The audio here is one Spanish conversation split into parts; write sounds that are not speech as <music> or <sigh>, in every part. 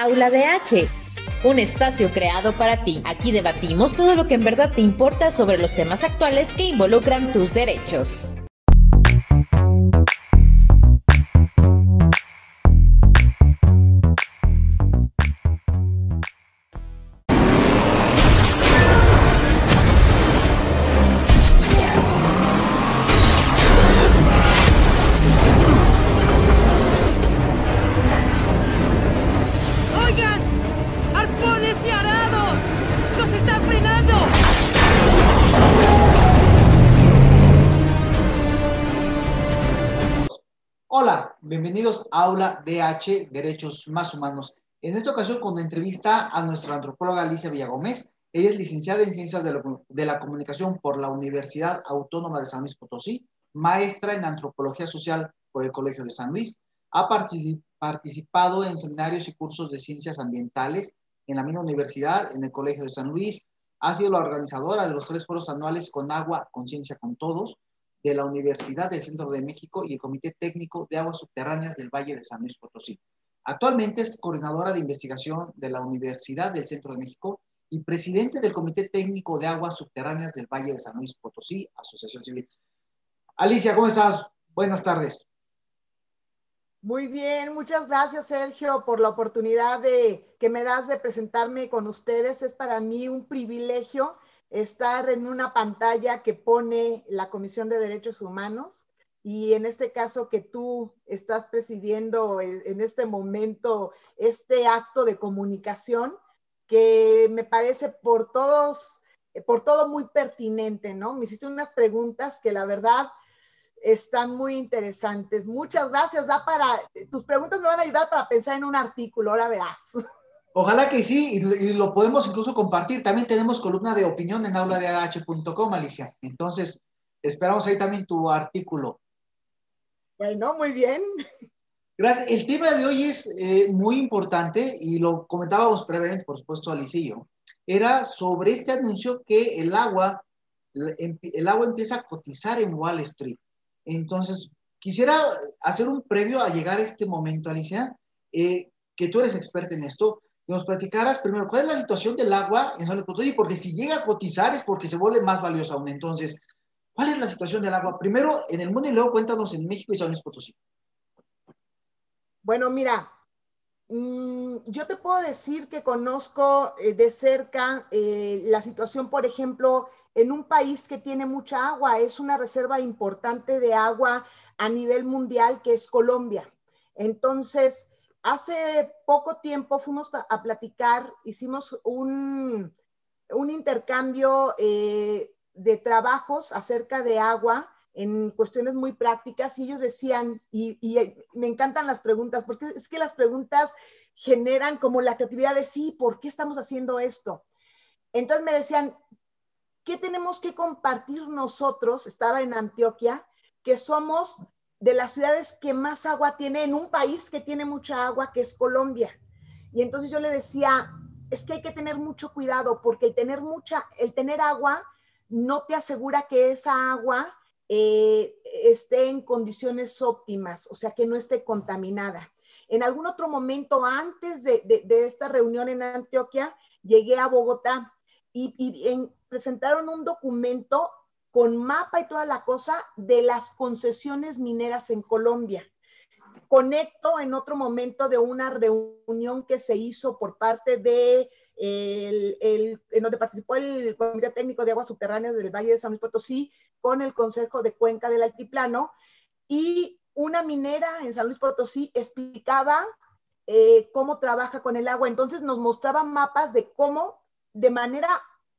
Aula de H, un espacio creado para ti. Aquí debatimos todo lo que en verdad te importa sobre los temas actuales que involucran tus derechos. Aula DH, Derechos Más Humanos. En esta ocasión con entrevista a nuestra antropóloga Alicia Villagómez. Ella es licenciada en Ciencias de la, Comunicación por la Universidad Autónoma de San Luis Potosí, maestra en Antropología Social por el Colegio de San Luis. Ha particip- participado en seminarios y cursos de ciencias ambientales en la misma universidad, en el Colegio de San Luis. Ha sido la organizadora de los tres foros anuales con agua, conciencia con todos, de la Universidad del Centro de México y el Comité Técnico de Aguas Subterráneas del Valle de San Luis Potosí. Actualmente es coordinadora de investigación de la Universidad del Centro de México y presidente del Comité Técnico de Aguas Subterráneas del Valle de San Luis Potosí, Asociación Civil. Alicia, ¿cómo estás? Buenas tardes. Muy bien, muchas gracias Sergio por la oportunidad de, que me das de presentarme con ustedes. Es para mí un privilegio estar en una pantalla que pone la Comisión de Derechos Humanos y en este caso que tú estás presidiendo en en este momento este acto de comunicación que me parece por todos, por todo muy pertinente, ¿no? Me hiciste unas preguntas que la verdad están muy interesantes. Muchas gracias. Da para, tus preguntas me van a ayudar para pensar en un artículo, ahora verás. <laughs> Ojalá que sí, y, lo- y lo podemos incluso compartir. También tenemos columna de opinión en auladah.com, Alicia. Entonces, esperamos ahí también tu artículo. Bueno, muy bien. Gracias. El tema de hoy es eh, muy importante y lo comentábamos previamente, por supuesto, Alicia y yo. Era sobre este anuncio que el agua, el, agua empieza a cotizar en Wall Street. Entonces, quisiera hacer un previo a llegar a este momento, Alicia, eh, que tú eres experta en esto, nos platicaras primero cuál es la situación del agua en San Luis porque si llega a cotizar es porque se vuelve más valiosa aún. Entonces, ¿cuál es la situación del agua? Primero en el mundo y luego cuéntanos en México y San Luis Potosí. Bueno, mira, mm, yo te puedo decir que conozco eh, de cerca eh, la situación, por ejemplo, en un país que tiene mucha agua, es una reserva importante de agua a nivel mundial, que es Colombia. Entonces, hace poco tiempo fuimos a platicar, hicimos un, un intercambio eh, de trabajos acerca de agua en cuestiones muy prácticas y ellos decían, y, y, eh, me encantan las preguntas, porque es que las preguntas generan como la creatividad de sí, ¿por qué estamos haciendo esto? Entonces me decían, ¿qué tenemos que compartir nosotros? Estaba en Antioquia, que somos de las ciudades que más agua tiene en un país que tiene mucha agua, que es Colombia. Y entonces yo le decía, es que hay que tener mucho cuidado porque el tener mucha, el tener agua no te asegura que esa agua eh, esté en condiciones óptimas, o sea, que no esté contaminada. En algún otro momento antes de, de, esta reunión en Antioquia, llegué a Bogotá y, y en, presentaron un documento con mapa y toda la cosa de las concesiones mineras en Colombia. Conecto en otro momento de una reunión que se hizo por parte de el, en donde participó el Comité Técnico de Aguas Subterráneas del Valle de San Luis Potosí con el Consejo de Cuenca del Altiplano y una minera en San Luis Potosí explicaba eh, cómo trabaja con el agua. Entonces nos mostraban mapas de cómo de manera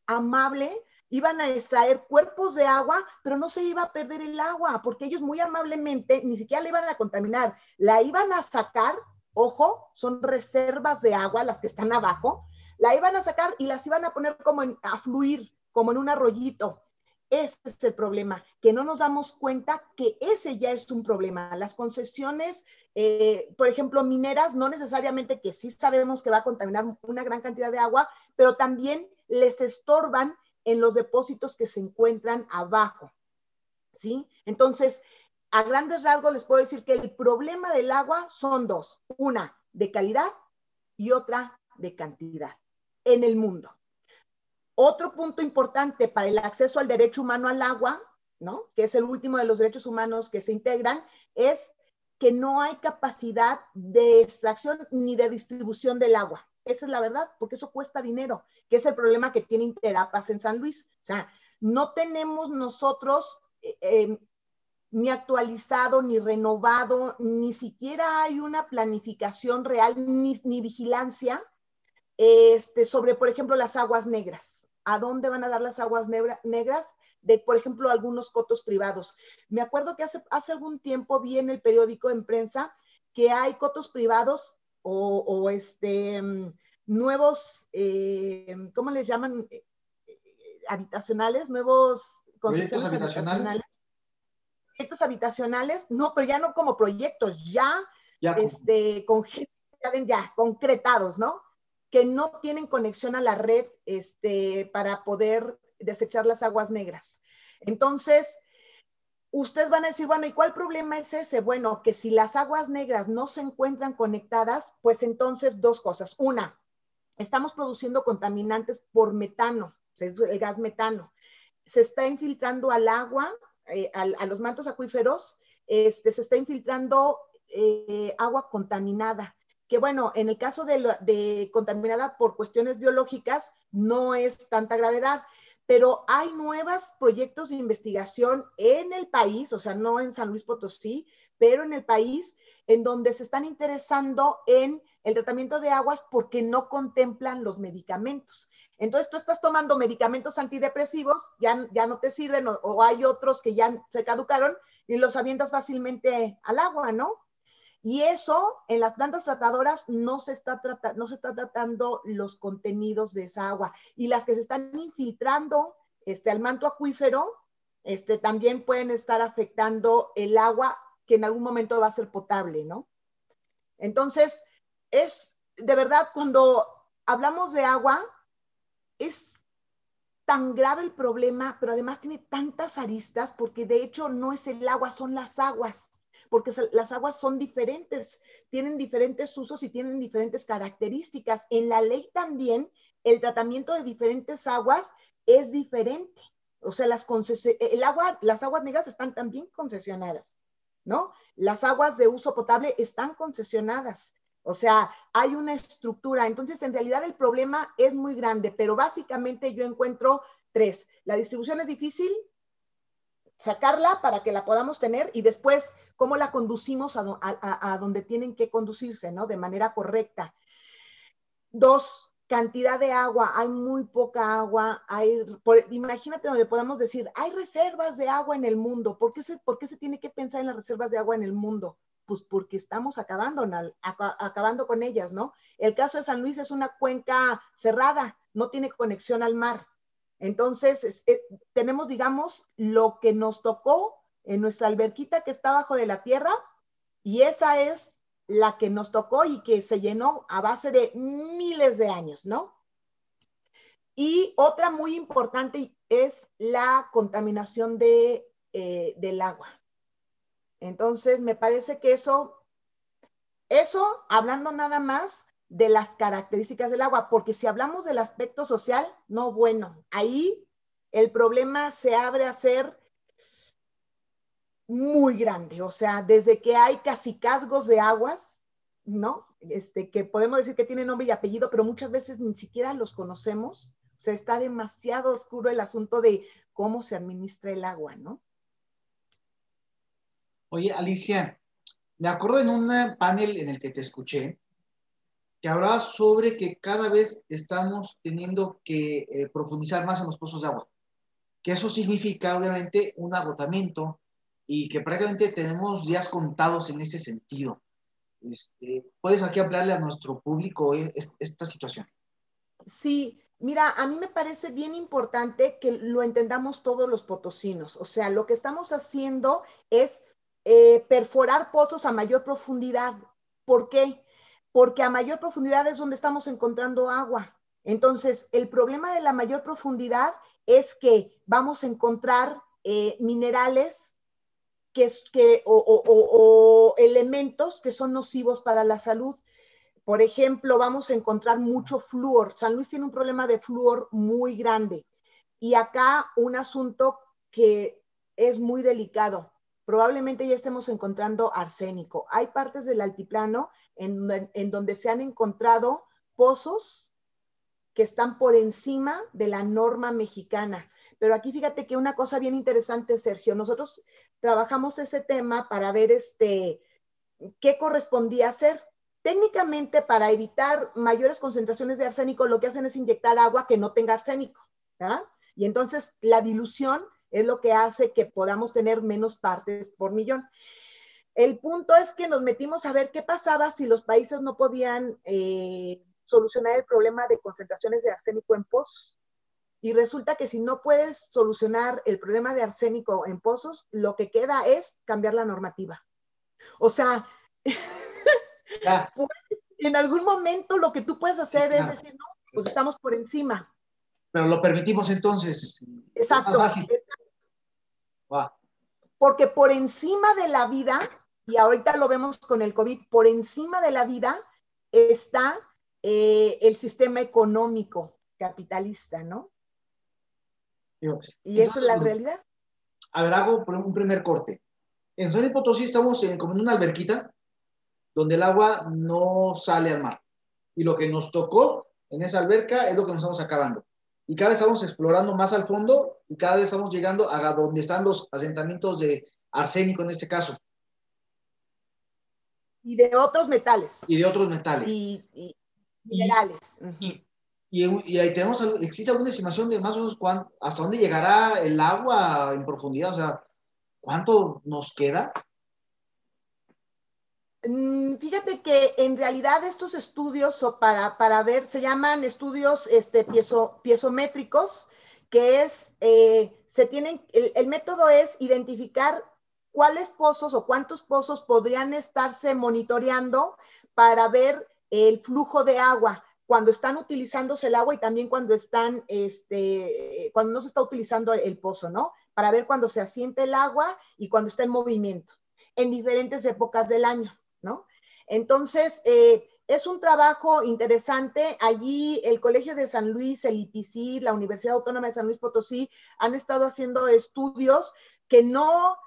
amable iban a extraer cuerpos de agua, pero no se iba a perder el agua, porque ellos muy amablemente ni siquiera la iban a contaminar, la iban a sacar, ojo, son reservas de agua las que están abajo, la iban a sacar y las iban a poner como en, a fluir, como en un arroyito. Ese es el problema, que no nos damos cuenta que ese ya es un problema. Las concesiones, eh, por ejemplo, mineras, no necesariamente que sí sabemos que va a contaminar una gran cantidad de agua, pero también les estorban en los depósitos que se encuentran abajo. ¿Sí? Entonces, a grandes rasgos les puedo decir que el problema del agua son dos. Una, de calidad y otra de cantidad en el mundo. Otro punto importante para el acceso al derecho humano al agua, ¿no? que es el último de los derechos humanos que se integran, es que no hay capacidad de extracción ni de distribución del agua. Esa es la verdad, porque eso cuesta dinero, que es el problema que tiene Interapas en San Luis. O sea, no tenemos nosotros eh, em, ni actualizado, ni renovado, ni siquiera hay una planificación real, ni, ni vigilancia este, sobre, por ejemplo, las aguas negras. ¿A dónde van a dar las aguas negras? De, por ejemplo, algunos cotos privados. Me acuerdo que hace, hace algún tiempo vi en el periódico en prensa que hay cotos privados o, este, mm, nuevos, eh, ¿cómo les llaman? Eh, habitacionales, nuevos construcciones habitacionales. Proyectos habitacionales, no, pero ya no como proyectos, ya, este, con ya concretados, ¿no? Que no tienen conexión a la red este, para poder desechar las aguas negras. Entonces, ustedes van a decir, bueno, ¿y cuál problema es ese? Bueno, que si las aguas negras no se encuentran conectadas, pues entonces dos cosas. Una, estamos produciendo contaminantes por metano, es el gas metano. Se está infiltrando al agua, eh, a, los mantos acuíferos, este, se está infiltrando eh, agua contaminada que bueno, en el caso de, de, contaminada por cuestiones biológicas no es tanta gravedad, pero hay nuevos proyectos de investigación en el país, o sea, no en San Luis Potosí, pero en el país, en donde se están interesando en el tratamiento de aguas porque no contemplan los medicamentos. Entonces tú estás tomando medicamentos antidepresivos, ya, ya no te sirven, o, o hay otros que ya se caducaron y los avientas fácilmente al agua, ¿no? Y eso en las plantas tratadoras no se, está no se está tratando los contenidos de esa agua. Y las que se están infiltrando este, al manto acuífero, este, también pueden estar afectando el agua que en algún momento va a ser potable, ¿no? Entonces, es de verdad cuando hablamos de agua, es tan grave el problema, pero además tiene tantas aristas porque de hecho no es el agua, son las aguas porque las aguas son diferentes, tienen diferentes usos y tienen diferentes características. En la ley también el tratamiento de diferentes aguas es diferente. O sea, las, el agua, las aguas negras están también concesionadas, ¿no? Las aguas de uso potable están concesionadas. O sea, hay una estructura. Entonces, en realidad el problema es muy grande, pero básicamente yo encuentro tres. La distribución es difícil, sacarla para que la podamos tener y después cómo la conducimos a, donde tienen que conducirse, ¿no? De manera correcta. Dos, cantidad de agua, hay muy poca agua, hay, imagínate donde podemos decir, hay reservas de agua en el mundo, ¿Por qué, se, ¿por qué se tiene que pensar en las reservas de agua en el mundo? Pues porque estamos acabando, acabando con ellas, ¿no? El caso de San Luis es una cuenca cerrada, no tiene conexión al mar. Entonces, eh, tenemos, digamos, lo que nos tocó en nuestra alberquita que está abajo de la tierra y esa es la que nos tocó y que se llenó a base de miles de años, ¿no? Y otra muy importante es la contaminación de, eh, del agua. Entonces, me parece que eso, eso, hablando nada más de las características del agua, porque si hablamos del aspecto social, no, bueno, ahí el problema se abre a ser muy grande, o sea, desde que hay casi casgos de aguas, ¿no? Este, que podemos decir que tienen nombre y apellido, pero muchas veces ni siquiera los conocemos, o sea, está demasiado oscuro el asunto de cómo se administra el agua, ¿no? Oye, Alicia, me acuerdo en un panel en el que te escuché, que hablaba sobre que cada vez estamos teniendo que eh, profundizar más en los pozos de agua, que eso significa obviamente un agotamiento y que prácticamente tenemos días contados en ese sentido. Este, ¿Puedes aquí hablarle a nuestro público e, esta situación? Sí, mira, a mí me parece bien importante que lo entendamos todos los potosinos. O sea, lo que estamos haciendo es eh, perforar pozos a mayor profundidad. ¿Por qué? Porque a mayor profundidad es donde estamos encontrando agua. Entonces, el problema de la mayor profundidad es que vamos a encontrar eh, minerales que, que, o, elementos que son nocivos para la salud. por ejemplo, vamos a encontrar mucho flúor. San Luis tiene un problema de flúor muy grande. Y acá un asunto que es muy delicado. Probablemente ya estemos encontrando arsénico. Hay partes del altiplano en, donde se han encontrado pozos que están por encima de la norma mexicana. Pero aquí fíjate que una cosa bien interesante, Sergio, nosotros trabajamos ese tema para ver este, qué correspondía hacer. Técnicamente, para evitar mayores concentraciones de arsénico, lo que hacen es inyectar agua que no tenga arsénico. Y entonces la dilución es lo que hace que podamos tener menos partes por millón. El punto es que nos metimos a ver qué pasaba si los países no podían eh, solucionar el problema de concentraciones de arsénico en pozos. Y resulta que si no puedes solucionar el problema de arsénico en pozos, lo que queda es cambiar la normativa. O sea, <laughs> pues, en algún momento lo que tú puedes hacer es decir, no, pues estamos por encima. Pero lo permitimos entonces. Exacto. Porque por encima de la vida, y ahorita lo vemos con el COVID, por encima de la vida está eh, el sistema económico capitalista, ¿no? y esa es la realidad. A ver, hago un primer corte. En San Potosí estamos en, como en una alberquita donde el agua no sale al mar. Y lo que nos tocó en esa alberca es lo que nos estamos acabando. Y cada vez estamos explorando más al fondo y cada vez estamos llegando a donde están los asentamientos de arsénico en este caso. Y de otros metales. Y de otros metales. Y, minerales. Y, ahí tenemos, ¿existe alguna estimación de más o menos hasta dónde llegará el agua en profundidad? O sea, ¿cuánto nos queda? Mm, fíjate que en realidad estos estudios para, para ver, se llaman estudios este, piezo, piezométricos, que es, eh, se tienen, el, el método es identificar cuáles pozos o cuántos pozos podrían estarse monitoreando para ver el flujo de agua cuando están utilizándose el agua y también cuando están, este, cuando no se está utilizando el, pozo, ¿no? Para ver cuando se asiente el agua y cuando está en movimiento, en diferentes épocas del año, ¿no? Entonces, eh, es un trabajo interesante. Allí el Colegio de San Luis, el IPC, la Universidad Autónoma de San Luis Potosí han estado haciendo estudios que no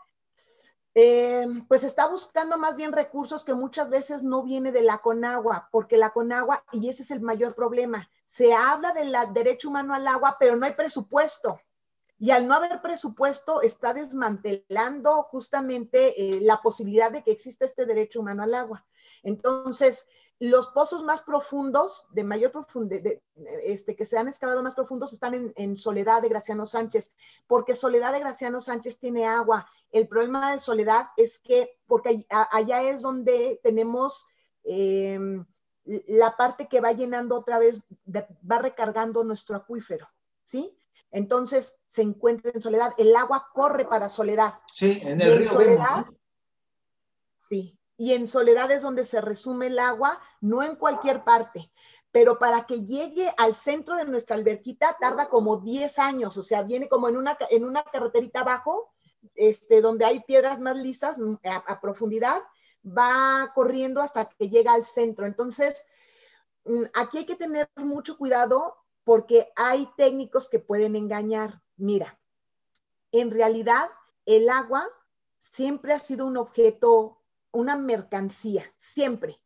eh, pues está buscando más bien recursos que muchas veces no viene de la Conagua, porque la Conagua, y ese es el mayor problema, se habla del derecho humano al agua, pero no hay presupuesto. Y al no haber presupuesto, está desmantelando justamente eh, la posibilidad de que exista este derecho humano al agua. Entonces, los pozos más profundos, de mayor profundidad, este, que se han excavado más profundos, están en, Soledad de Graciano Sánchez, porque Soledad de Graciano Sánchez tiene agua. El problema de Soledad es que, porque allá es donde tenemos em, la parte que va llenando otra vez, va recargando nuestro acuífero, ¿sí? Entonces se encuentra en Soledad. El agua corre para Soledad. Sí, en el río. Soledad, sí, y en soledad es donde se resume el agua, no en cualquier parte. Pero para que llegue al centro de nuestra alberquita tarda como 10 años, o sea, viene como en una, en una carreterita abajo, este, donde hay piedras más lisas mm, a, profundidad, va corriendo hasta que llega al centro. Entonces, mm, aquí hay que tener mucho cuidado porque hay técnicos que pueden engañar. Mira, en realidad el agua siempre ha sido un objeto una mercancía, siempre.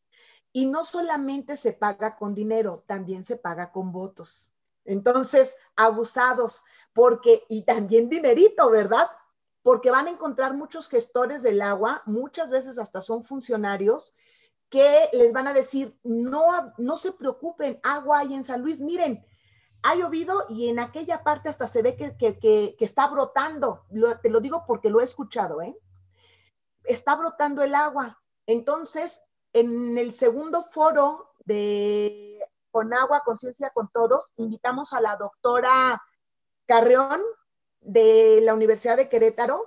Y no solamente se paga con dinero, también se paga con votos. Entonces, abusados, porque, y también dinerito, ¿verdad? Porque van a encontrar muchos gestores del agua, muchas veces hasta son funcionarios, que les van a decir, no, no se preocupen, agua hay en San Luis, miren, ha llovido y en aquella parte hasta se ve que, que, está brotando. te lo digo porque lo he escuchado, ¿eh? está brotando el agua. Entonces, en el segundo foro de Con Agua, Conciencia con Todos, invitamos a la doctora Carreón de la Universidad de Querétaro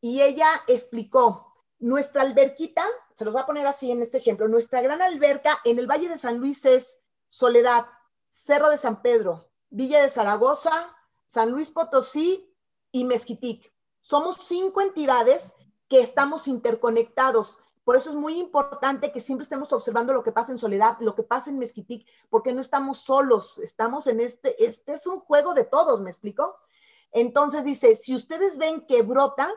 y ella explicó, nuestra alberquita, se los voy a poner así en este ejemplo, nuestra gran alberca en el Valle de San Luis es Soledad, Cerro de San Pedro, Villa de Zaragoza, San Luis Potosí y Mezquitic. Somos cinco entidades que estamos interconectados, Por eso es muy importante que siempre estemos observando lo que pasa en Soledad, lo que pasa en Mezquitic, porque no estamos solos, estamos en este, este es un juego de todos, ¿me explico? Entonces dice, si ustedes ven que brota,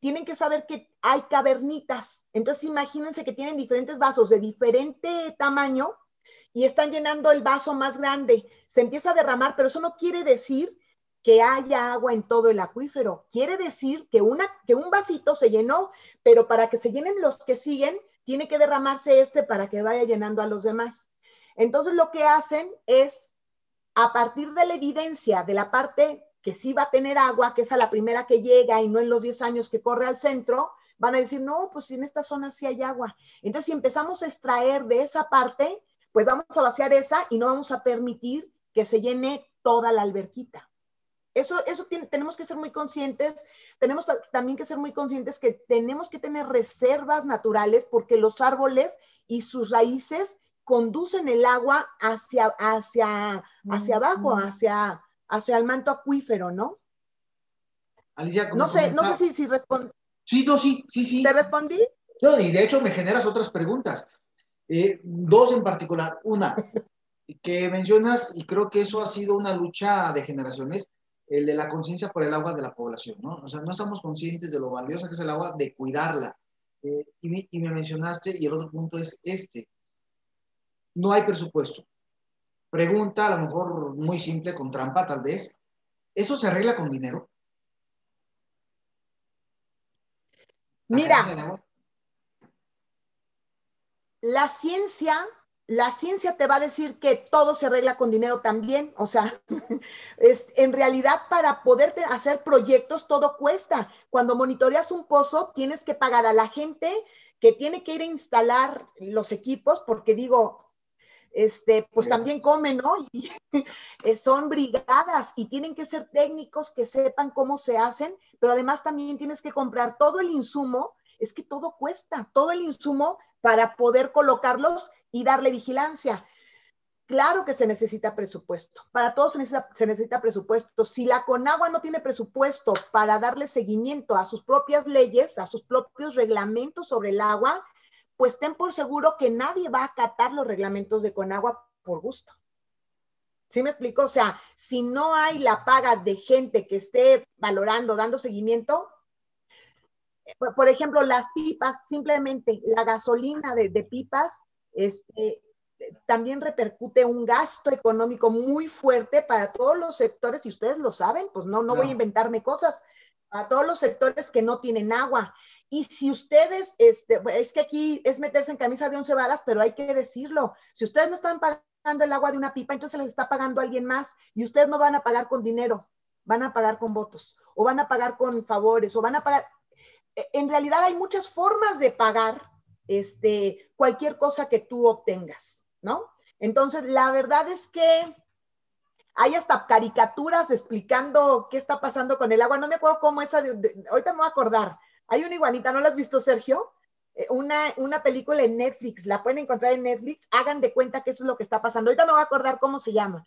tienen que saber que hay cavernitas. Entonces imagínense que tienen diferentes vasos de diferente tamaño y están llenando el vaso más grande. Se empieza a derramar, pero eso no quiere decir que haya agua en todo el acuífero. Quiere decir que, una, que un vasito se llenó, pero para que se llenen los que siguen, tiene que derramarse este para que vaya llenando a los demás. Entonces lo que hacen es, a partir de la evidencia de la parte que sí va a tener agua, que es a la primera que llega y no en los 10 años que corre al centro, van a decir, no, pues en esta zona sí hay agua. Entonces, si empezamos a extraer de esa parte, pues vamos a vaciar esa y no vamos a permitir que se llene toda la alberquita. Eso, eso tenemos que ser muy conscientes, tenemos también que ser muy conscientes que tenemos que tener reservas naturales porque los árboles y sus raíces conducen el agua hacia, hacia, hacia abajo, hacia, hacia el manto acuífero, ¿no? Alicia, no sé, no sé si, si respondí. Sí, no, sí, sí, sí. ¿Te respondí? No, y de hecho me generas otras preguntas. Eh, dos en particular. Una, que mencionas, y creo que eso ha sido una lucha de generaciones, el de la conciencia por el agua de la población, ¿no? O sea, no estamos conscientes de lo valiosa que es el agua, de cuidarla. Eh, y, y me mencionaste, y el otro punto es este, no hay presupuesto. Pregunta, a lo mejor muy simple, con trampa tal vez. ¿Eso se arregla con dinero? Mira, la ciencia, la ciencia te va a decir que todo se arregla con dinero también. O sea, <laughs> es, en realidad para poder hacer proyectos todo cuesta. Cuando monitoreas un pozo, tienes que pagar a la gente que tiene que ir a instalar los equipos, porque digo, este, pues también comen, ¿no? <laughs> Y eh, son brigadas y tienen que ser técnicos que sepan cómo se hacen, pero además también tienes que comprar todo el insumo, es que todo cuesta, todo el insumo para poder colocarlos y darle vigilancia. Claro que se necesita presupuesto, para todos se necesita, se necesita presupuesto. Si la Conagua no tiene presupuesto para darle seguimiento a sus propias leyes, a sus propios reglamentos sobre el agua, pues ten por seguro que nadie va a acatar los reglamentos de Conagua por gusto. ¿Sí me explico? O sea, si no hay la paga de gente que esté valorando, dando seguimiento, por ejemplo, las pipas, simplemente la gasolina de, pipas, este, también repercute un gasto económico muy fuerte para todos los sectores, y ustedes lo saben, pues no, no voy a inventarme cosas, a todos los sectores que no tienen agua. Y si ustedes, este, es que aquí es meterse en camisa de once varas, pero hay que decirlo, si ustedes no están pagando el agua de una pipa, entonces les está pagando alguien más y ustedes no van a pagar con dinero, van a pagar con votos o van a pagar con favores o van a pagar. E, en realidad hay muchas formas de pagar este, cualquier cosa que tú obtengas, ¿no? Entonces, la verdad es que hay hasta caricaturas explicando qué está pasando con el agua. No me acuerdo cómo esa, ahorita me voy a acordar, hay una iguanita, ¿no la has visto, Sergio? Eh, una, una película en Netflix, la pueden encontrar en Netflix, hagan de cuenta que eso es lo que está pasando. Ahorita me voy a acordar cómo se llama.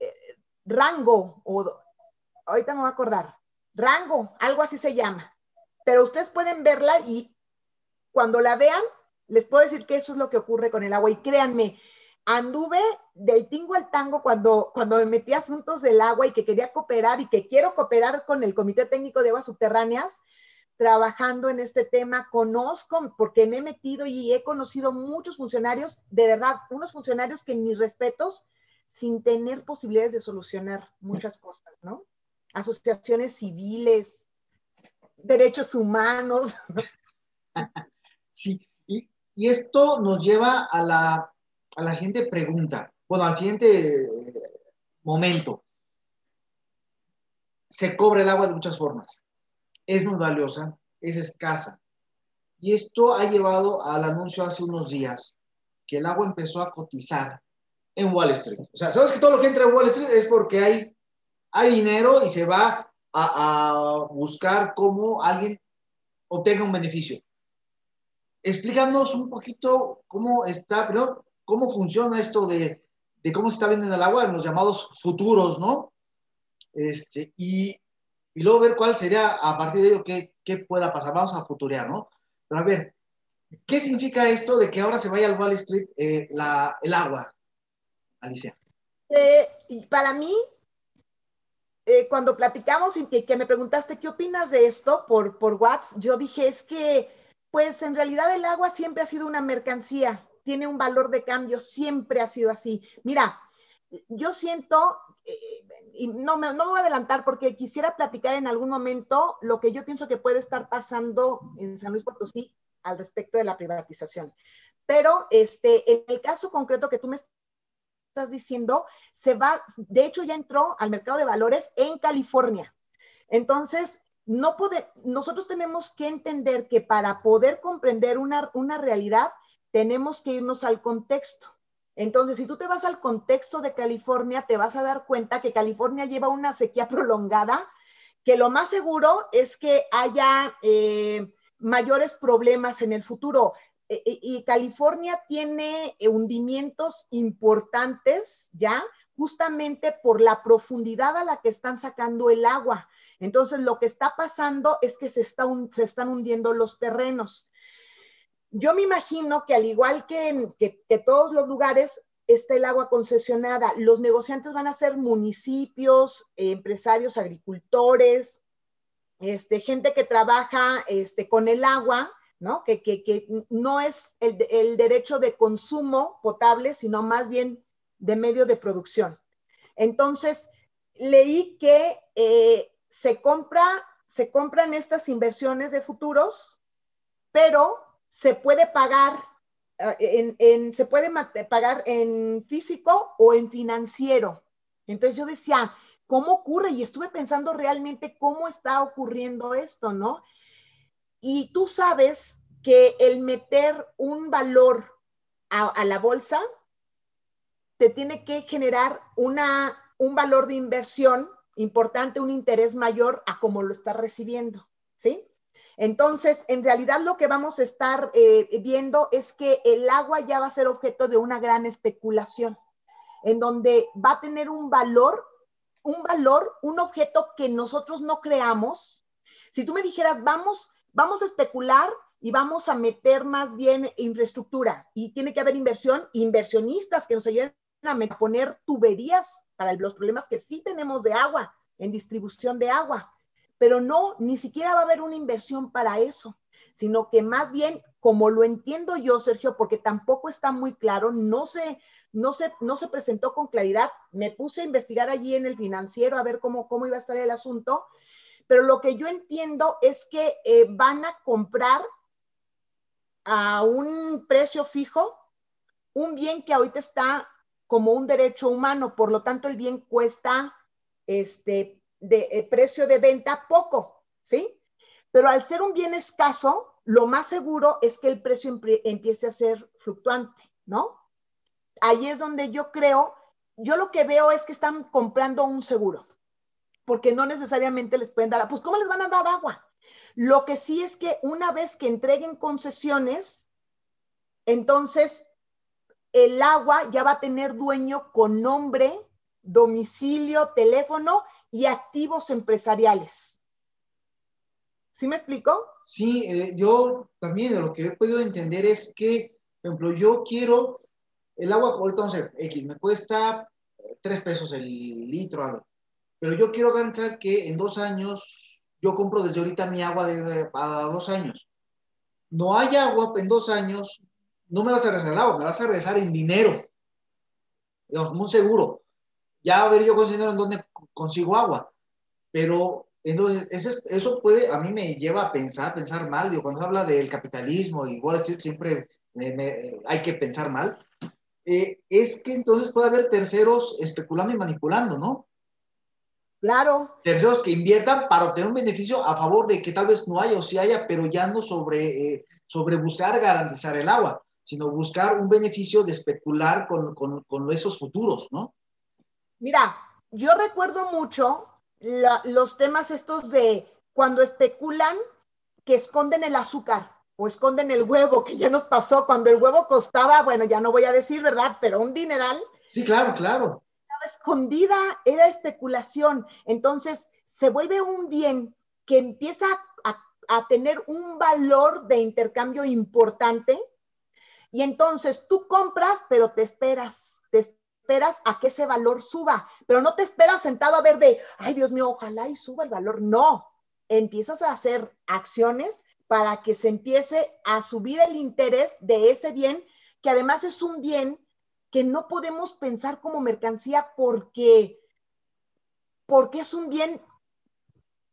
Eh, Rango, o ahorita me voy a acordar. Rango, algo así se llama. Pero ustedes pueden verla y cuando la vean, les puedo decir que eso es lo que ocurre con el agua. Y créanme, anduve del tingo al tango cuando, cuando me metí a asuntos del agua y que quería cooperar y que quiero cooperar con el Comité Técnico de Aguas Subterráneas trabajando en este tema, conozco, porque me he metido y he conocido muchos funcionarios, de verdad, unos funcionarios que mis respetos, sin tener posibilidades de solucionar muchas cosas, ¿no? Asociaciones civiles, derechos humanos. <laughs> Sí, y, esto nos lleva a la, a la siguiente pregunta, bueno, al siguiente eh, momento. Se cobra el agua de muchas formas es muy valiosa, es escasa. Y esto ha llevado al anuncio hace unos días que el agua empezó a cotizar en Wall Street. O sea, sabes que todo lo que entra en Wall Street es porque hay, hay dinero y se va a, buscar cómo alguien obtenga un beneficio. Explícanos un poquito cómo está, pero cómo funciona esto de, de cómo se está viendo en el agua en los llamados futuros, ¿no? Este, y y luego ver cuál sería a partir de ello qué, qué pueda pasar. Vamos a futurear, ¿no? Pero a ver, ¿Qué significa esto de que ahora se vaya al Wall Street eh, la, el agua, Alicia? Eh, para mí, eh, cuando platicamos y que, me preguntaste qué opinas de esto por, por WhatsApp, yo dije, es que, pues en realidad el agua siempre ha sido una mercancía, tiene un valor de cambio, siempre ha sido así. Mira, yo siento, y no me, no me voy a adelantar porque quisiera platicar en algún momento lo que yo pienso que puede estar pasando en San Luis Potosí al respecto de la privatización. Pero este, en el caso concreto que tú me estás diciendo, se va, de hecho ya entró al mercado de valores en California. Entonces, no puede, nosotros tenemos que entender que para poder comprender una, una realidad, tenemos que irnos al contexto. Entonces, si tú te vas al contexto de California, te vas a dar cuenta que California lleva una sequía <laughs> prolongada, que lo más seguro es que haya eh, mayores problemas en el futuro. E, e, y California tiene hundimientos importantes ya, justamente por la profundidad a la que están sacando el agua. Entonces, lo que está pasando es que se están hundiendo los terrenos. Yo me imagino que al igual que en que, todos los lugares, está el agua concesionada. Los negociantes van a ser municipios, empresarios, agricultores, este, gente que trabaja este, con el agua, ¿no? Que, que, no es el, el, derecho de consumo potable, sino más bien de medio de producción. Entonces, leí que eh, se, compra, se compran estas inversiones de futuros, pero se puede pagar eh, en, en, se puede pagar en físico o en financiero. Entonces yo decía, ¿cómo ocurre? Y estuve pensando realmente cómo está ocurriendo esto, ¿no? Y tú sabes que el meter un valor a, la bolsa te tiene que generar una, un valor de inversión importante, un interés mayor a como lo estás recibiendo, ¿sí? Entonces, en realidad lo que vamos a estar eh, viendo es que el agua ya va a ser objeto de una gran especulación, en donde va a tener un valor un valor, un objeto que nosotros no creamos. Si tú me dijeras, vamos, vamos a especular y vamos a meter más bien infraestructura y tiene que haber inversión, inversionistas que nos ayuden a poner tuberías para los problemas que sí tenemos de agua, en distribución de agua. Pero no, ni siquiera va a haber una inversión para eso, sino que más bien, como lo entiendo yo, Sergio, porque tampoco está muy claro, no sé, no se, no se presentó con claridad. Me puse a investigar allí en el financiero a ver cómo, cómo iba a estar el asunto, pero lo que yo entiendo es que eh, van a comprar a un precio fijo un bien que ahorita está como un derecho humano, por lo tanto el bien cuesta este de eh, precio de venta poco, ¿sí? Pero al ser un bien escaso, lo más seguro es que el precio empiece a ser fluctuante, ¿no? ahí es donde yo creo, yo lo que veo es que están comprando un seguro, porque no necesariamente les pueden dar, pues ¿cómo les van a dar agua? Lo que sí es que una vez que entreguen concesiones, entonces el agua ya va a tener dueño con nombre, domicilio, teléfono y activos empresariales. ¿Sí me explico? Sí, eh, yo también lo que he podido entender es que, por ejemplo, yo quiero el agua, a X, me cuesta 3 pesos el litro, algo. Pero yo quiero garantizar que en dos años, yo compro desde ahorita mi agua de, a dos años. No hay agua en dos años, no me vas a regresar el agua, me vas a regresar en dinero. Digamos, un seguro. Ya a ver yo con dinero en dónde consigo agua. Pero entonces, eso puede, a mí me lleva a pensar, pensar mal. Digo, cuando se habla del capitalismo y Wall Street siempre hay que pensar mal. Eh, es que entonces puede haber terceros especulando y manipulando, ¿no? Claro. Terceros que inviertan para obtener un beneficio a favor de que tal vez no haya o sí haya, pero ya no sobre, eh, sobre buscar garantizar el agua, sino buscar un beneficio de especular con, con, con esos futuros, ¿no? Mira, yo recuerdo mucho los temas estos de cuando especulan que esconden el azúcar o esconden el huevo, que ya nos pasó cuando el huevo costaba, bueno, ya no voy a decir, ¿verdad? Pero un dineral. Sí, claro, claro. Escondida, era especulación. Entonces, se vuelve un bien que empieza a, a tener un valor de intercambio importante. Y entonces tú compras, pero te esperas, te esperas a que ese valor suba, pero no te esperas sentado a ver de, ay Dios mío, ojalá y suba el valor. No, empiezas a hacer acciones para que se empiece a subir el interés de ese bien, que además es un bien que no podemos pensar como mercancía porque, porque es un bien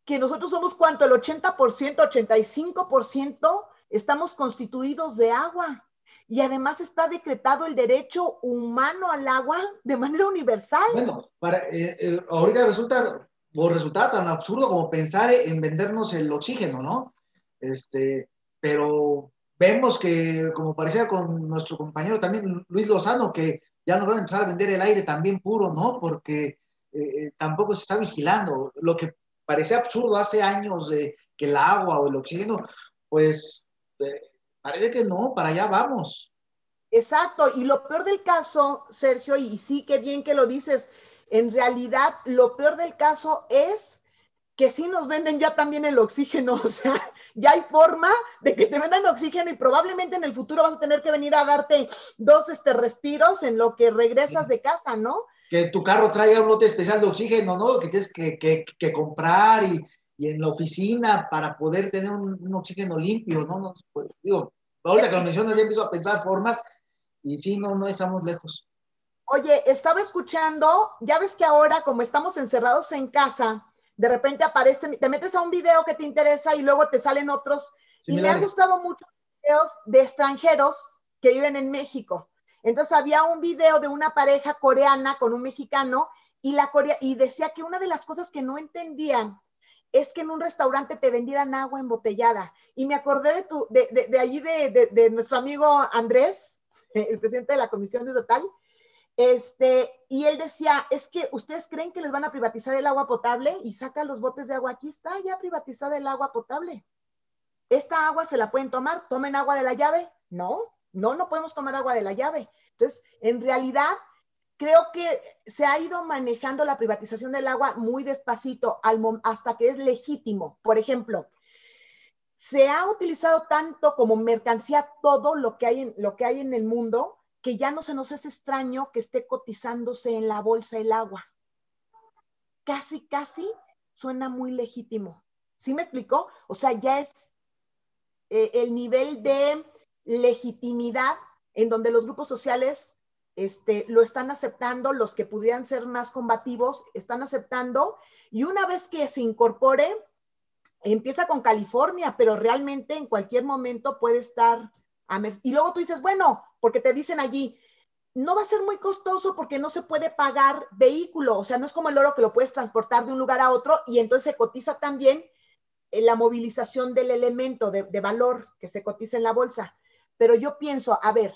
que nosotros somos cuánto, el 80%, 85% estamos constituidos de agua. Y además está decretado el derecho humano al agua de manera universal. Bueno, para, eh, eh, ahorita resulta, o resulta tan absurdo como pensar en vendernos el oxígeno, ¿no? Este, pero vemos que, como parecía con nuestro compañero también, Luis Lozano, que ya nos van a empezar a vender el aire también puro, ¿no? Porque eh, tampoco se está vigilando. Lo que parecía absurdo hace años de que el agua o el oxígeno, pues eh, parece que no, para allá vamos. Exacto, y lo peor del caso, Sergio, y sí que bien que lo dices, en realidad lo peor del caso es que sí nos venden ya también el oxígeno, <laughs> o sea, ya hay forma de que te vendan oxígeno y probablemente en el futuro vas a tener que venir a darte dos este, respiros en lo que regresas de casa, ¿no? Que tu carro traiga un lote especial de oxígeno, ¿no? Que tienes que, que, que comprar y, y, en la oficina para poder tener un, un oxígeno limpio, ¿no? no pues, digo, ahorita que lo mencionas ya empiezo a pensar formas y sí, no, no estamos lejos. Oye, estaba escuchando, ya ves que ahora como estamos encerrados en casa, de repente aparece, te metes a un video que te interesa y luego te salen otros. Y me han gustado mucho videos de extranjeros que viven en México. Entonces había un video de una pareja coreana con un mexicano y, la Corea, y decía que una de las cosas que no entendían es que en un restaurante te vendieran agua embotellada. Y me acordé de, tu, de, de, de allí de, de, nuestro amigo Andrés, <laughs> el presidente de la Comisión de Total, este, y él decía, es que ustedes creen que les van a privatizar el agua potable y sacan los botes de agua. Aquí está ya privatizada el agua potable. Esta agua se la pueden tomar, tomen agua de la llave. No, no, no podemos tomar agua de la llave. Entonces, en realidad, creo que se ha ido manejando la privatización del agua muy despacito hasta que es legítimo. Por ejemplo, se ha utilizado tanto como mercancía todo lo que hay en, lo que hay en el mundo que ya no se nos es extraño que esté cotizándose en la bolsa el agua. Casi, casi suena muy legítimo. ¿Sí me explicó? O sea, ya es eh, el nivel de legitimidad en donde los grupos sociales este, lo están aceptando, los que pudieran ser más combativos están aceptando, y una vez que se incorpore, empieza con California, pero realmente en cualquier momento puede estar y luego tú dices, bueno, porque te dicen allí, no va a ser muy costoso porque no se puede pagar vehículo, o sea, no es como el oro que lo puedes transportar de un lugar a otro y entonces se cotiza también la movilización del elemento de, de valor que se cotiza en la bolsa. Pero yo pienso, a ver,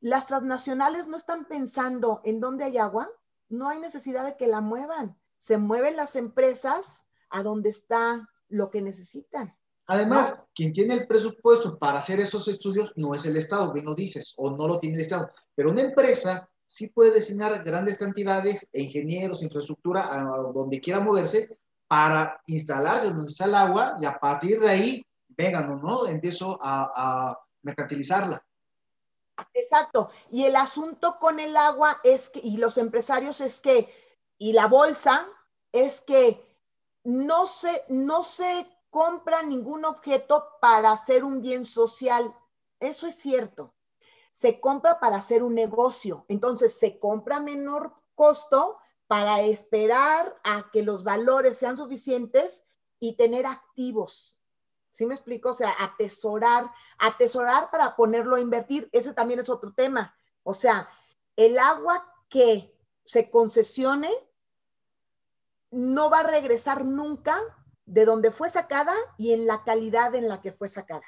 las transnacionales no están pensando en dónde hay agua, no hay necesidad de que la muevan, se mueven las empresas a donde está lo que necesitan. Además, quien tiene el presupuesto para hacer esos estudios no es el Estado, bien lo dices, o no lo tiene el Estado, pero una empresa sí puede designar grandes cantidades de ingenieros, infraestructura, a donde quiera moverse para instalarse donde está el agua y a partir de ahí, vengan, ¿no? Empiezo a, a mercantilizarla. Exacto. Y el asunto con el agua es que, y los empresarios es que, y la bolsa, es que no se, no se compra ningún objeto para hacer un bien social. Eso es cierto. Se compra para hacer un negocio. Entonces, se compra a menor costo para esperar a que los valores sean suficientes y tener activos. ¿Sí me explico? O sea, atesorar, atesorar para ponerlo a invertir. Ese también es otro tema. O sea, el agua que se concesione no va a regresar nunca de dónde fue sacada y en la calidad en la que fue sacada.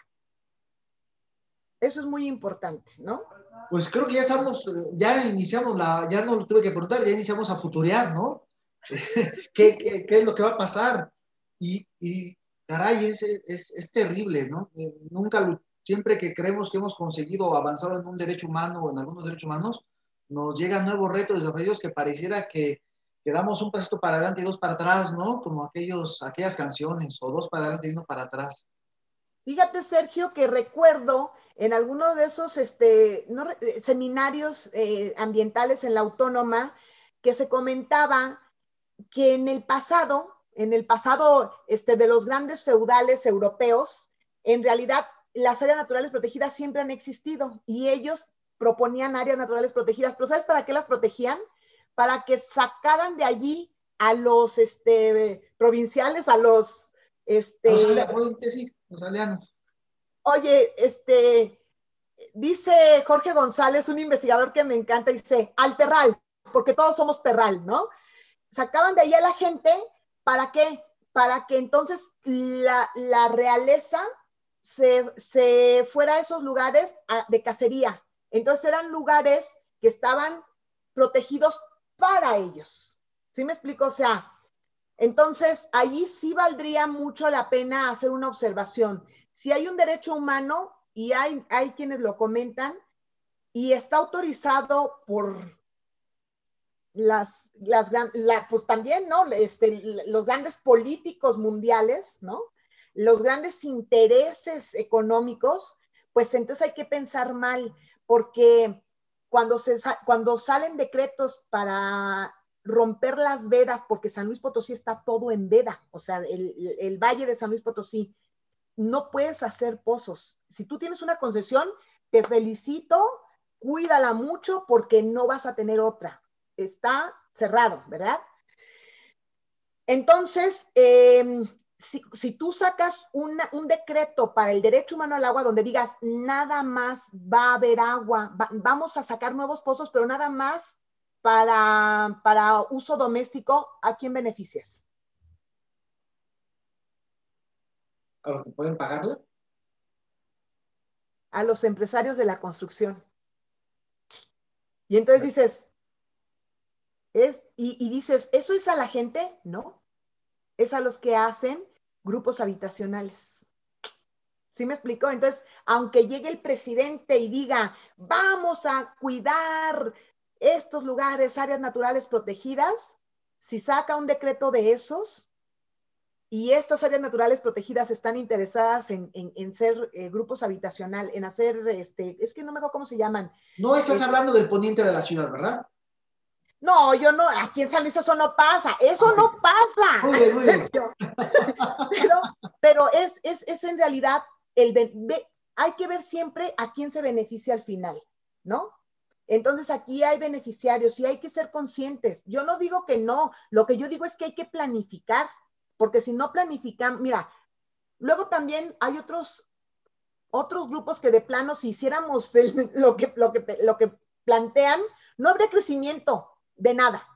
Eso es muy importante, ¿no? Pues creo que ya estamos, ya iniciamos la, ya no lo tuve que preguntar, ya iniciamos a futurear, ¿no? <laughs> ¿Qué, qué, qué es lo que va a pasar? Y, y caray, es, es, es, terrible, ¿no? Eh, nunca, siempre que creemos que hemos conseguido avanzar en un derecho humano o en algunos derechos humanos, nos llegan nuevos retos, desafíos que pareciera que que damos un pasito para adelante y dos para atrás, ¿no? Como aquellos, aquellas canciones, o dos para adelante y uno para atrás. Fíjate, Sergio, que recuerdo en algunos de esos este, eh, seminarios eh, ambientales en la autónoma que se comentaba que en el pasado, en el pasado este, de los grandes feudales europeos, en realidad las áreas naturales protegidas siempre han existido y ellos proponían áreas naturales protegidas. Pero ¿sabes para qué las protegían? Para que sacaran de allí a los este, provinciales, a los... Este, los aldeanos. Oye, este, dice Jorge González, un investigador que me encanta, dice, al perral, porque todos somos perral, ¿no? Sacaban de ahí a la gente, ¿para qué? Para que entonces la, realeza se, se, fuera a esos lugares de cacería. Entonces eran lugares que estaban protegidos para ellos. ¿Sí me explico? O sea, entonces allí sí valdría mucho la pena hacer una observación. Si hay un derecho humano y hay, hay quienes lo comentan y está autorizado por las, las pues también, ¿no? Este, los grandes políticos mundiales, ¿no? Los grandes intereses económicos, pues entonces hay que pensar mal, porque cuando, se, cuando salen decretos para romper las vedas, porque San Luis Potosí está todo en veda, o sea, el, el valle de San Luis Potosí, no puedes hacer pozos. Si tú tienes una concesión, te felicito, cuídala mucho porque no vas a tener otra. Está cerrado, ¿verdad? Entonces, em, si, tú sacas un decreto para el derecho humano al agua donde digas nada más va a haber agua, vamos a sacar nuevos pozos, pero nada más para, para uso doméstico, ¿a quién beneficias? a los que pueden pagarla? A los empresarios de la construcción. Y entonces dices, es, y, dices, ¿eso es a la gente? No, es a los que hacen grupos habitacionales. ¿Sí me explico? Entonces, aunque llegue el presidente y diga, vamos a cuidar estos lugares, áreas naturales protegidas, si saca un decreto de esos, y estas áreas naturales protegidas están interesadas en, ser eh, grupos habitacional, en hacer, este, es que no me acuerdo cómo se llaman. No estás este hablando del poniente de la ciudad, ¿verdad? No, yo no, aquí en San Luis eso no pasa, eso no pasa. Muy bien, muy bien. <laughs> pero, pero es, es, es, en realidad, el, hay que ver siempre a quién se beneficia al final, ¿no? Entonces aquí hay beneficiarios y hay que ser conscientes. Yo no digo que no, lo que yo digo es que hay que planificar porque si no planifican, mira, luego también hay otros, otros grupos que de plano, si hiciéramos lo, que, lo, que, lo que plantean, no habría crecimiento de nada.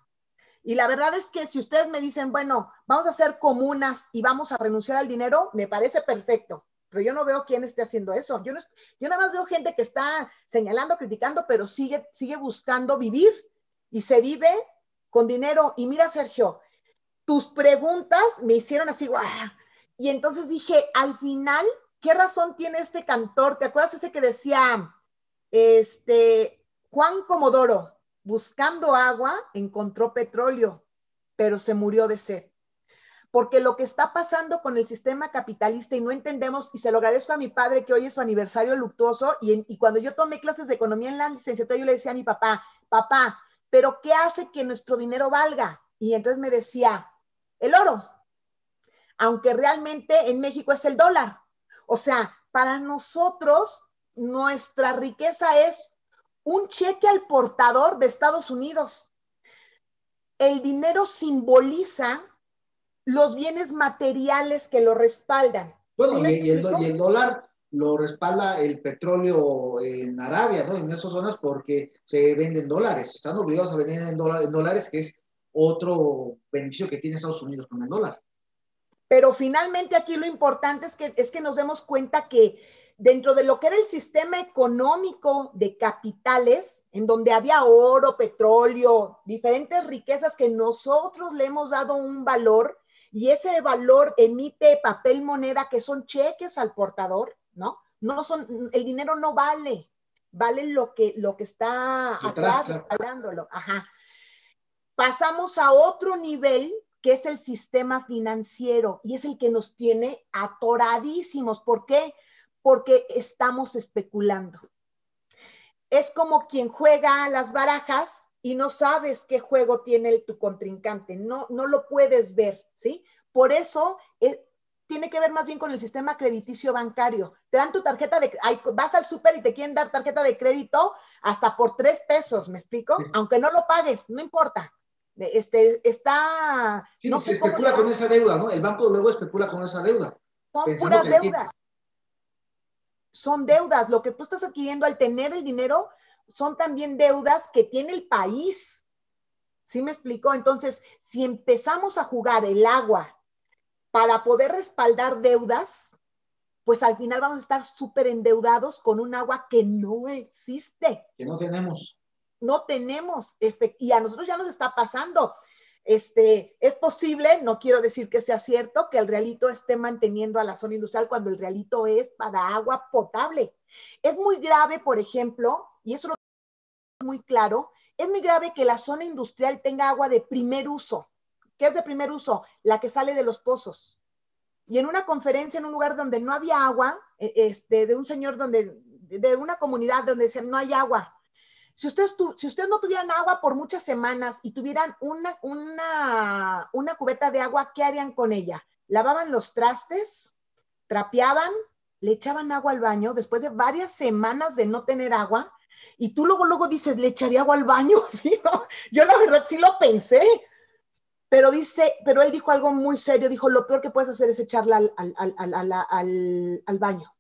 Y la verdad es que si ustedes me dicen, bueno, vamos a hacer comunas y vamos a renunciar al dinero, me parece perfecto. Pero yo no veo quién esté haciendo eso. Yo, no, yo nada más veo gente que está señalando, criticando, pero sigue, sigue buscando vivir y se vive con dinero. Y mira, Sergio, tus preguntas me hicieron así, ¡guau! Y entonces dije, al final, ¿qué razón tiene este cantor? ¿Te acuerdas ese que decía, este, Juan Comodoro, buscando agua, encontró petróleo, pero se murió de sed? Porque lo que está pasando con el sistema capitalista y no entendemos, y se lo agradezco a mi padre que hoy es su aniversario luctuoso, y, cuando yo tomé clases de economía en la licenciatura, yo le decía a mi papá, papá, pero ¿qué hace que nuestro dinero valga? Y entonces me decía, el oro, aunque realmente en México es el dólar. O sea, para nosotros nuestra riqueza es un cheque al portador de Estados Unidos. El dinero simboliza los bienes materiales que lo respaldan. Bueno, y, el, dólar lo respalda el petróleo en Arabia, ¿no? En esas zonas porque se venden dólares, están obligados a vender en dólares, que es otro beneficio que tiene Estados Unidos con el dólar. Pero finalmente aquí lo importante es que, es que nos demos cuenta que dentro de lo que era el sistema económico de capitales, en donde había oro, petróleo, diferentes riquezas que nosotros le hemos dado un valor y ese valor emite papel moneda que son cheques al portador, ¿no? No son, el dinero no vale, vale lo que, lo que está atrás, respaldándolo. Ajá pasamos a otro nivel que es el sistema financiero y es el que nos tiene atoradísimos. ¿Por qué? Porque estamos especulando. Es como quien juega a las barajas y no sabes qué juego tiene tu contrincante, no, no lo puedes ver, ¿sí? Por eso eh, tiene que ver más bien con el sistema crediticio bancario. Te dan tu tarjeta de, vas al súper y te quieren dar tarjeta de crédito hasta por tres pesos, ¿me explico? Aunque no lo pagues, no importa. Este, está... Sí, no se especula con esa deuda, ¿no? El banco luego especula con esa deuda. Son puras deudas son deudas. Lo que tú estás adquiriendo al tener el dinero son también deudas que tiene el país. ¿Sí me explicó? Entonces, si empezamos a jugar el agua para poder respaldar deudas, pues al final vamos a estar súper endeudados con un agua que no existe. Que no tenemos. No tenemos. Y a nosotros ya nos está pasando. Este, es posible, no quiero decir que sea cierto, que el realito esté manteniendo a la zona industrial cuando el realito es para agua potable. Es muy grave, por ejemplo, y eso lo muy claro, es muy grave que la zona industrial tenga agua de primer uso. ¿Qué es de primer uso? La que sale de los pozos. Y en una conferencia en un lugar donde no había agua, e, este, de un señor donde, de una comunidad donde decían no hay agua, si ustedes, si ustedes no tuvieran agua por muchas semanas y tuvieran una, una, una cubeta de agua, ¿qué harían con ella? Lavaban los trastes, trapeaban, le echaban agua al baño después de varias semanas de no tener agua. Y tú luego, luego dices, ¿le echaría agua al baño? <laughs> ¿Sí, no? Yo la verdad sí lo pensé. Pero dice, pero él dijo algo muy serio, dijo, lo peor que puedes hacer es echarla al, al, al, al baño.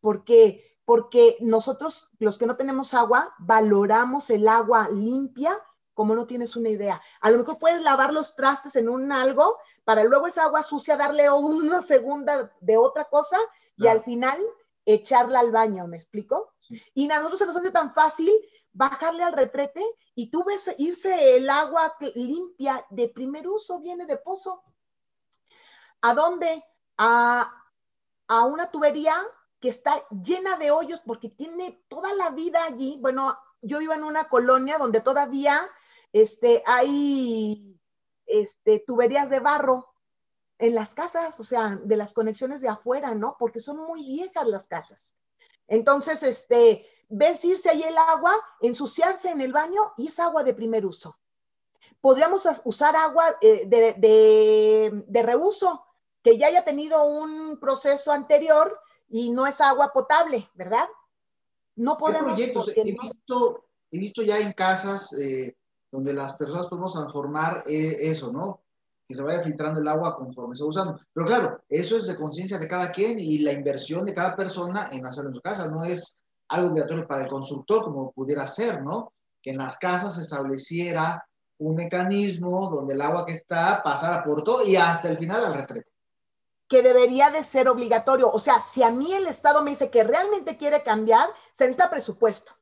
Porque porque nosotros, los que no tenemos agua, valoramos el agua limpia como no tienes una idea. A lo mejor puedes lavar los trastes en un algo para luego esa agua sucia darle <laughs> una segunda de otra cosa y al final echarla al baño, ¿me explico? Y a nosotros se nos hace tan fácil bajarle al retrete y tú ves irse el agua limpia de primer uso, viene de pozo. ¿A dónde? A, a una tubería que está llena de hoyos porque tiene toda la vida allí. Bueno, yo vivo en una colonia donde todavía este, hay este, tuberías de barro en las casas, o sea, de las conexiones de afuera, ¿no? Porque son muy viejas las casas. Entonces, este, ves irse ahí el agua, ensuciarse en el baño y es agua de primer uso. Podríamos usar agua eh, de, de, de reuso, que ya haya tenido un proceso anterior y no es agua potable, ¿verdad? No podemos... Proyectos? He, visto, he visto ya en casas eh, donde las personas podemos transformar eh, eso, ¿no? Que se vaya filtrando el agua conforme se va usando. Pero claro, eso es de conciencia de cada quien y la inversión de cada persona en hacerlo en su casa. No es algo obligatorio para el constructor como pudiera ser, ¿no? Que en las casas se estableciera un mecanismo donde el agua que está pasara por todo y hasta el final al retrete que debería de ser obligatorio. O sea, si a mí el Estado me dice que realmente quiere cambiar, se necesita presupuesto.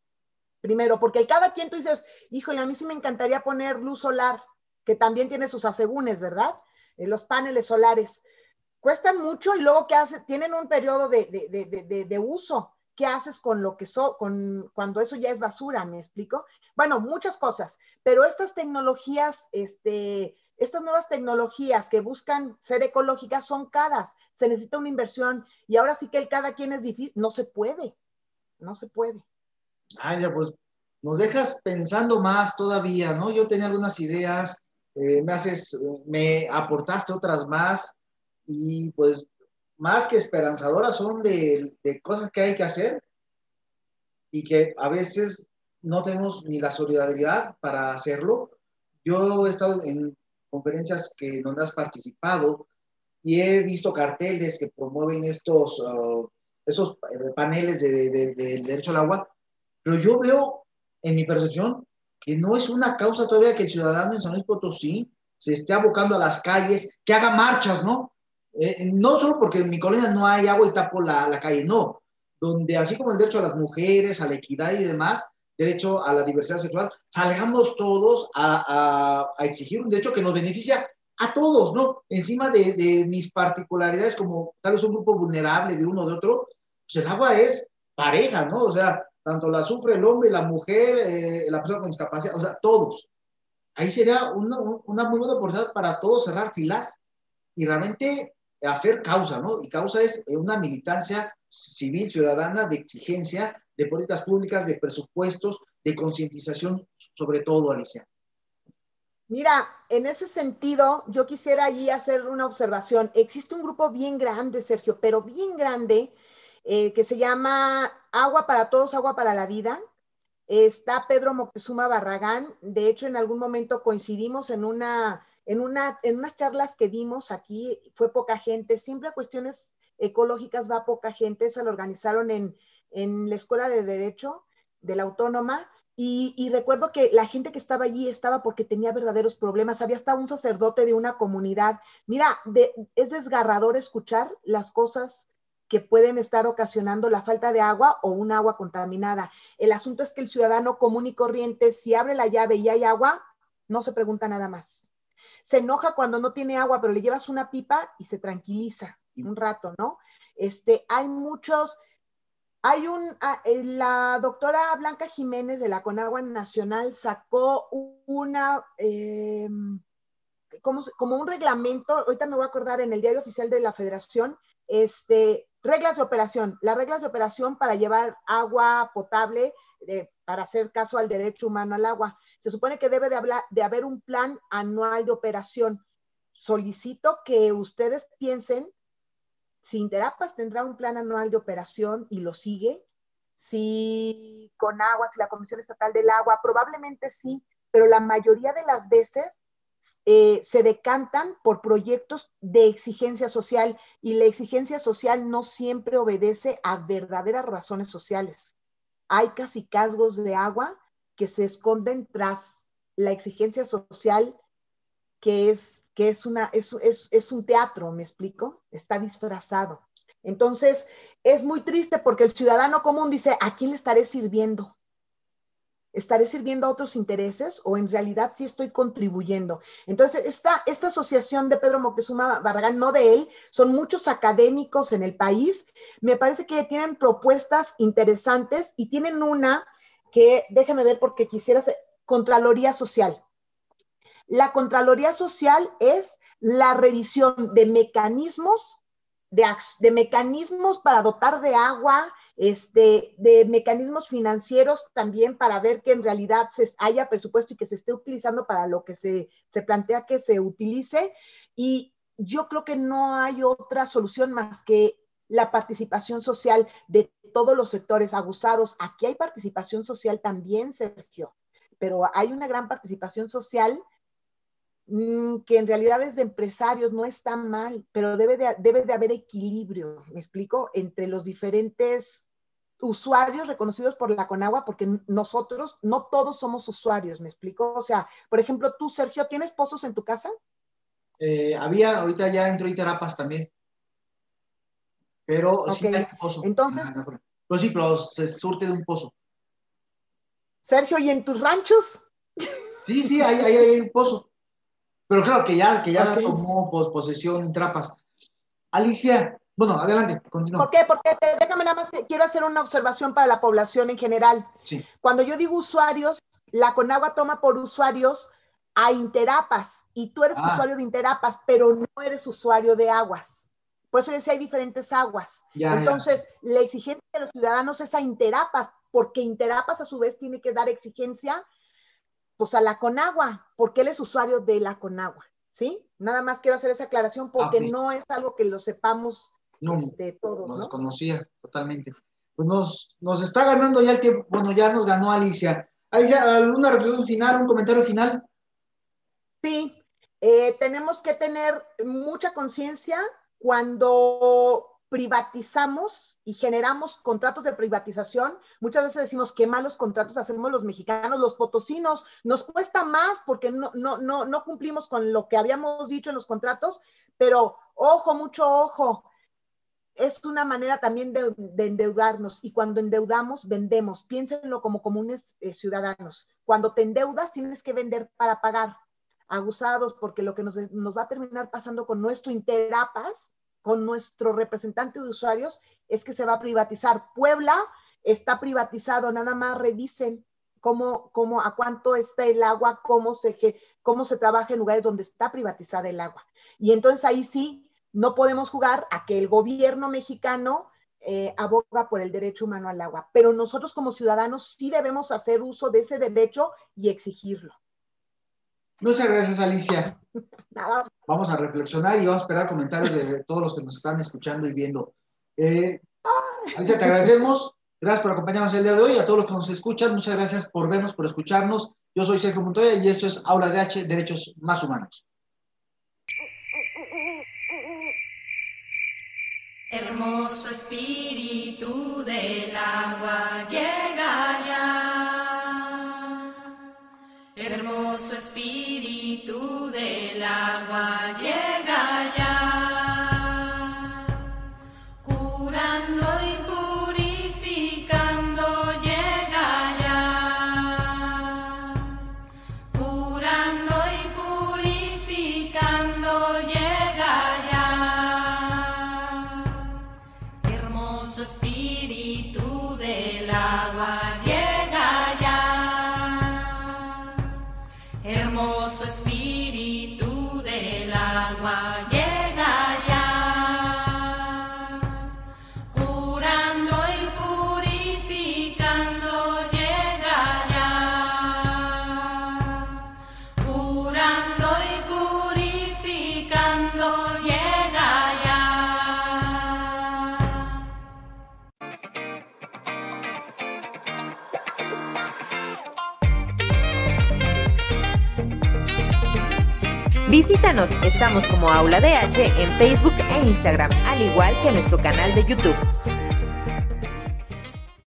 Primero, porque cada quien tú dices, híjole, a mí sí me encantaría poner luz solar, que también tiene sus asegúnes, ¿verdad? Eh, los paneles solares. Cuestan mucho y luego, ¿qué hace? Tienen un periodo de, de, de, uso. ¿Qué haces con lo que so, con cuando eso ya es basura? ¿Me explico? Bueno, muchas cosas, pero estas tecnologías, este, estas nuevas tecnologías que buscan ser ecológicas son caras, se necesita una inversión y ahora sí que el cada quien es difícil, no se puede, no se puede. Ay, ya pues nos dejas pensando más todavía, ¿no? Yo tenía algunas ideas, eh, me haces, me aportaste otras más y pues más que esperanzadoras son de, de cosas que hay que hacer y que a veces no tenemos ni la solidaridad para hacerlo. Yo he estado en conferencias que donde has participado y he visto carteles que promueven estos uh, esos eh, paneles del de, de, derecho al agua, pero yo veo en mi percepción que no es una causa todavía que el ciudadano en San Luis Potosí se esté abocando a las calles, que haga marchas, ¿no? Eh, no solo porque en mi colonia no hay agua y tapo la, la calle, no, donde así como el derecho a las mujeres, a la equidad y demás, derecho a la diversidad sexual, salgamos todos a, exigir un derecho que nos beneficia a todos, ¿no? Encima de, de, mis particularidades como tal vez un grupo vulnerable de uno o de otro, pues el agua es pareja, ¿no? O sea, tanto la sufre el hombre, la mujer, eh, la persona con discapacidad, o sea, todos. ahí sería una, una muy buena oportunidad para todos cerrar filas y realmente hacer causa, ¿no? Y causa es una militancia civil, ciudadana, de exigencia, de políticas públicas, de presupuestos, de concientización, sobre todo, Alicia. Mira, en ese sentido, yo quisiera allí hacer una observación. Existe un grupo bien grande, Sergio, pero bien grande, eh, que se llama Agua para Todos, Agua para la Vida. Está Pedro Moctezuma Barragán. De hecho, en algún momento coincidimos en una, en una, en unas charlas que dimos aquí. Fue poca gente. Siempre a cuestiones ecológicas va poca gente. Se lo organizaron en, en la Escuela de Derecho de la Autónoma y, recuerdo que la gente que estaba allí estaba porque tenía verdaderos problemas. Había hasta un sacerdote de una comunidad. Mira, es desgarrador escuchar las cosas que pueden estar ocasionando la falta de agua o un agua contaminada. El asunto es que el ciudadano común y corriente, si abre la llave y hay agua, no se pregunta nada más. Se enoja cuando no tiene agua, pero le llevas una pipa y se tranquiliza un rato, ¿no? Este, hay muchos, hay un, ah, eh, la doctora Blanca Jiménez de la Conagua Nacional sacó una, em, como, como, un reglamento, ahorita me voy a acordar en el diario oficial de la Federación, este, reglas de operación, las reglas de operación para llevar agua potable, eh, para hacer caso al derecho humano al agua. Se supone que debe de, hablar, de haber un plan anual de operación. Solicito que ustedes piensen si Interapas tendrá un plan anual de operación y lo sigue, si con agua, si la Comisión Estatal del Agua, probablemente sí, pero la mayoría de las veces eh, se decantan por proyectos de exigencia social y la exigencia social no siempre obedece a verdaderas razones sociales. Hay casi casgos de agua que se esconden tras la exigencia social que es que es, una, es, es, un teatro, ¿me explico? Está disfrazado. Entonces, es muy triste porque el ciudadano común dice, ¿a quién le estaré sirviendo? ¿Estaré sirviendo a otros intereses o en realidad sí estoy contribuyendo? Entonces, esta, esta asociación de Pedro Moctezuma Barragán, no de él, son muchos académicos en el país. Me parece que tienen propuestas interesantes y tienen una que, déjame ver porque quisiera, Contraloría Social. La Contraloría Social es la revisión de mecanismos, de, mecanismos para dotar de agua, este, de mecanismos financieros también para ver que en realidad se haya presupuesto y que se esté utilizando para lo que se, se plantea que se utilice. Y yo creo que no hay otra solución más que la participación social de todos los sectores abusados. Aquí hay participación social también, Sergio, pero hay una gran participación social Mm, que en realidad es de empresarios, no está mal, pero debe de, debe de haber equilibrio, me explico, entre los diferentes usuarios reconocidos por la Conagua, porque nosotros, no todos somos usuarios, me explico. O sea, por ejemplo, tú, Sergio, ¿tienes pozos en tu casa? Eh, había, ahorita ya entró Iterapas también. Pero sí hay pozo. Entonces. Pues sí, pero se surte de un pozo. Sergio, ¿y en tus ranchos? Sí, sí, ahí hay un pozo. Pero claro que ya, que ya tomó posesión Trapas. Alicia, bueno, adelante, continúa. ¿Por qué? Porque déjame nada más, quiero hacer una observación para la población en general. Sí. Cuando yo digo usuarios, la Conagua toma por usuarios a Interapas y tú eres ah. usuario de Interapas, pero no eres usuario de aguas. Por eso yo decía, hay diferentes aguas. Entonces, la exigencia de los ciudadanos es a Interapas, porque Interapas a su vez tiene que dar exigencia pues a la Conagua, porque él es usuario de la Conagua, ¿sí? Nada más quiero hacer esa aclaración porque no es algo que lo sepamos no, este, todos, ¿no? Nos conocía totalmente. Pues nos, nos está ganando ya el tiempo, bueno, ya nos ganó Alicia. Alicia, ¿alguna reflexión final, un comentario final? Sí, eh, tenemos que tener mucha conciencia cuando privatizamos y generamos contratos de privatización. Muchas veces decimos qué malos contratos hacemos los mexicanos, los potosinos. Nos cuesta más porque no, no, no, no cumplimos con lo que habíamos dicho en los contratos, pero ojo, mucho ojo. Es una manera también de, endeudarnos y cuando endeudamos, vendemos. Piénsenlo como comunes eh, ciudadanos. Cuando te endeudas, tienes que vender para pagar abusados, porque lo que nos, nos va a terminar pasando con nuestro Interapas con nuestro representante de usuarios es que se va a privatizar. Puebla está privatizado, nada más revisen cómo, cómo, a cuánto está el agua, cómo se, cómo se trabaja en lugares donde está privatizada el agua. Y entonces ahí sí no podemos jugar a que el gobierno mexicano eh, aboga por el derecho humano al agua, pero nosotros como ciudadanos sí debemos hacer uso de ese derecho y exigirlo. Muchas gracias, Alicia. <laughs> Vamos a reflexionar y vamos a esperar comentarios de todos los que nos están escuchando y viendo. Eh, Alicia, te agradecemos. Gracias por acompañarnos el día de hoy. A todos los que nos escuchan, muchas gracias por vernos, por escucharnos. Yo soy Sergio Montoya y esto es Aula DH, Derechos Más Humanos. <laughs> Hermoso espíritu del agua llega ya. Hermoso espíritu del agua llega Visítanos, estamos como Aula DH en Facebook e Instagram, al igual que nuestro canal de YouTube.